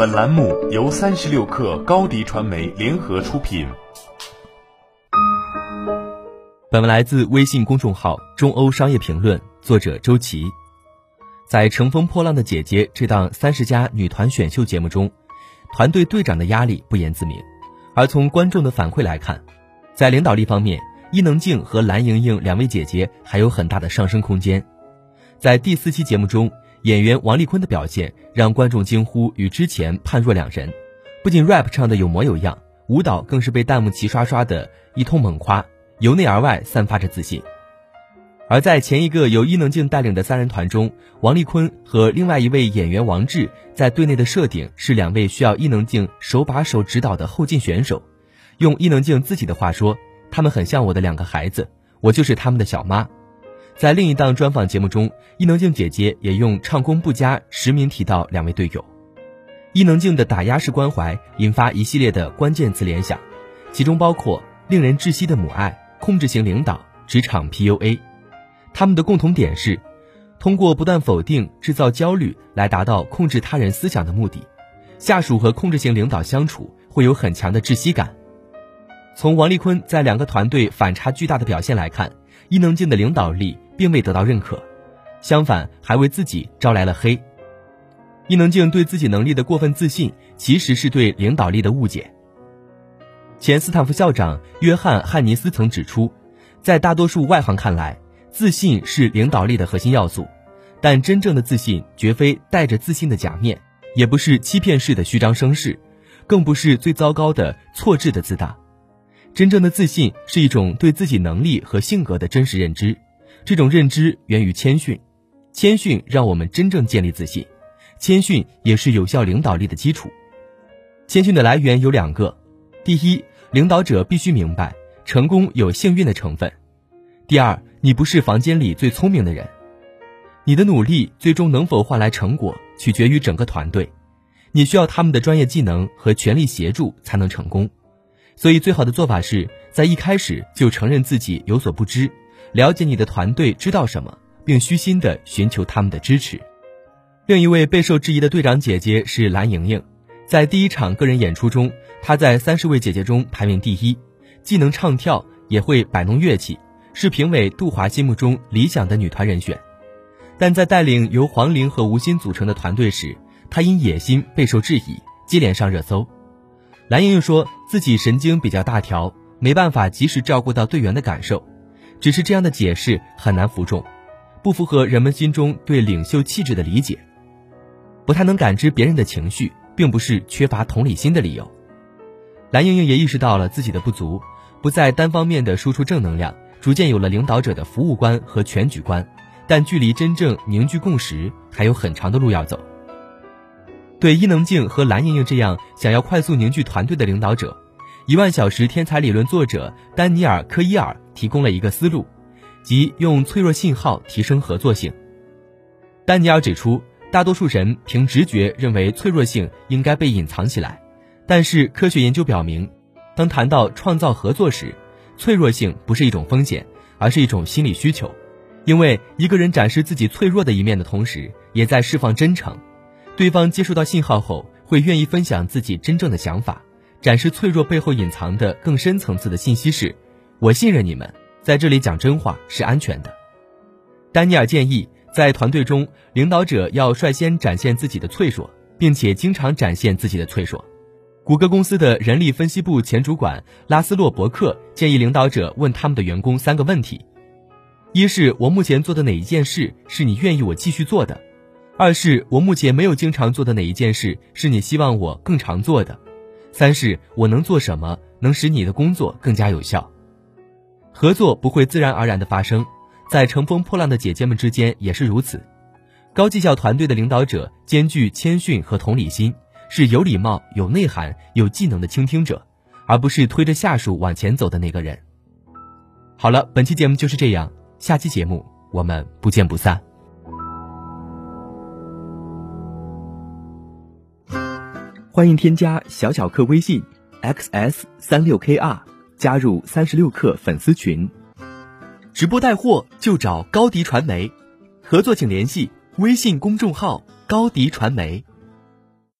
本栏目由三十六氪高低传媒联合出品。本文来自微信公众号“中欧商业评论”，作者周琦。在《乘风破浪的姐姐》这档三十加女团选秀节目中，团队队长的压力不言自明。而从观众的反馈来看，在领导力方面，伊能静和蓝盈莹两位姐姐还有很大的上升空间。在第四期节目中。演员王丽坤的表现让观众惊呼与之前判若两人，不仅 rap 唱的有模有样，舞蹈更是被弹幕齐刷刷的一通猛夸，由内而外散发着自信。而在前一个由伊能静带领的三人团中，王丽坤和另外一位演员王志在队内的设定是两位需要伊能静手把手指导的后进选手。用伊能静自己的话说，他们很像我的两个孩子，我就是他们的小妈。在另一档专访节目中，伊能静姐姐也用唱功不佳实名提到两位队友。伊能静的打压式关怀引发一系列的关键词联想，其中包括令人窒息的母爱、控制型领导、职场 PUA。他们的共同点是，通过不断否定、制造焦虑来达到控制他人思想的目的。下属和控制型领导相处会有很强的窒息感。从王丽坤在两个团队反差巨大的表现来看，伊能静的领导力。并未得到认可，相反还为自己招来了黑。伊能静对自己能力的过分自信，其实是对领导力的误解。前斯坦福校长约翰汉尼斯曾指出，在大多数外行看来，自信是领导力的核心要素，但真正的自信绝非带着自信的假面，也不是欺骗式的虚张声势，更不是最糟糕的错置的自大。真正的自信是一种对自己能力和性格的真实认知。这种认知源于谦逊，谦逊让我们真正建立自信，谦逊也是有效领导力的基础。谦逊的来源有两个：第一，领导者必须明白成功有幸运的成分；第二，你不是房间里最聪明的人，你的努力最终能否换来成果，取决于整个团队，你需要他们的专业技能和全力协助才能成功。所以，最好的做法是在一开始就承认自己有所不知。了解你的团队知道什么，并虚心地寻求他们的支持。另一位备受质疑的队长姐姐是蓝盈莹，在第一场个人演出中，她在三十位姐姐中排名第一，既能唱跳，也会摆弄乐器，是评委杜华心目中理想的女团人选。但在带领由黄龄和吴昕组成的团队时，她因野心备受质疑，接连上热搜。蓝盈莹说自己神经比较大条，没办法及时照顾到队员的感受。只是这样的解释很难服众，不符合人们心中对领袖气质的理解，不太能感知别人的情绪，并不是缺乏同理心的理由。蓝盈莹也意识到了自己的不足，不再单方面的输出正能量，逐渐有了领导者的服务观和全局观，但距离真正凝聚共识还有很长的路要走。对伊能静和蓝盈莹这样想要快速凝聚团队的领导者。一万小时天才理论作者丹尼尔·科伊尔提供了一个思路，即用脆弱信号提升合作性。丹尼尔指出，大多数人凭直觉认为脆弱性应该被隐藏起来，但是科学研究表明，当谈到创造合作时，脆弱性不是一种风险，而是一种心理需求。因为一个人展示自己脆弱的一面的同时，也在释放真诚，对方接收到信号后，会愿意分享自己真正的想法。展示脆弱背后隐藏的更深层次的信息是：我信任你们，在这里讲真话是安全的。丹尼尔建议，在团队中，领导者要率先展现自己的脆弱，并且经常展现自己的脆弱。谷歌公司的人力分析部前主管拉斯洛伯克建议领导者问他们的员工三个问题：一是我目前做的哪一件事是你愿意我继续做的；二是我目前没有经常做的哪一件事是你希望我更常做的。三是我能做什么能使你的工作更加有效？合作不会自然而然的发生，在乘风破浪的姐姐们之间也是如此。高绩效团队的领导者兼具谦逊和同理心，是有礼貌、有内涵、有技能的倾听者，而不是推着下属往前走的那个人。好了，本期节目就是这样，下期节目我们不见不散。欢迎添加小小客微信，xs 三六 kr，加入三十六氪粉丝群。直播带货就找高迪传媒，合作请联系微信公众号高迪传媒。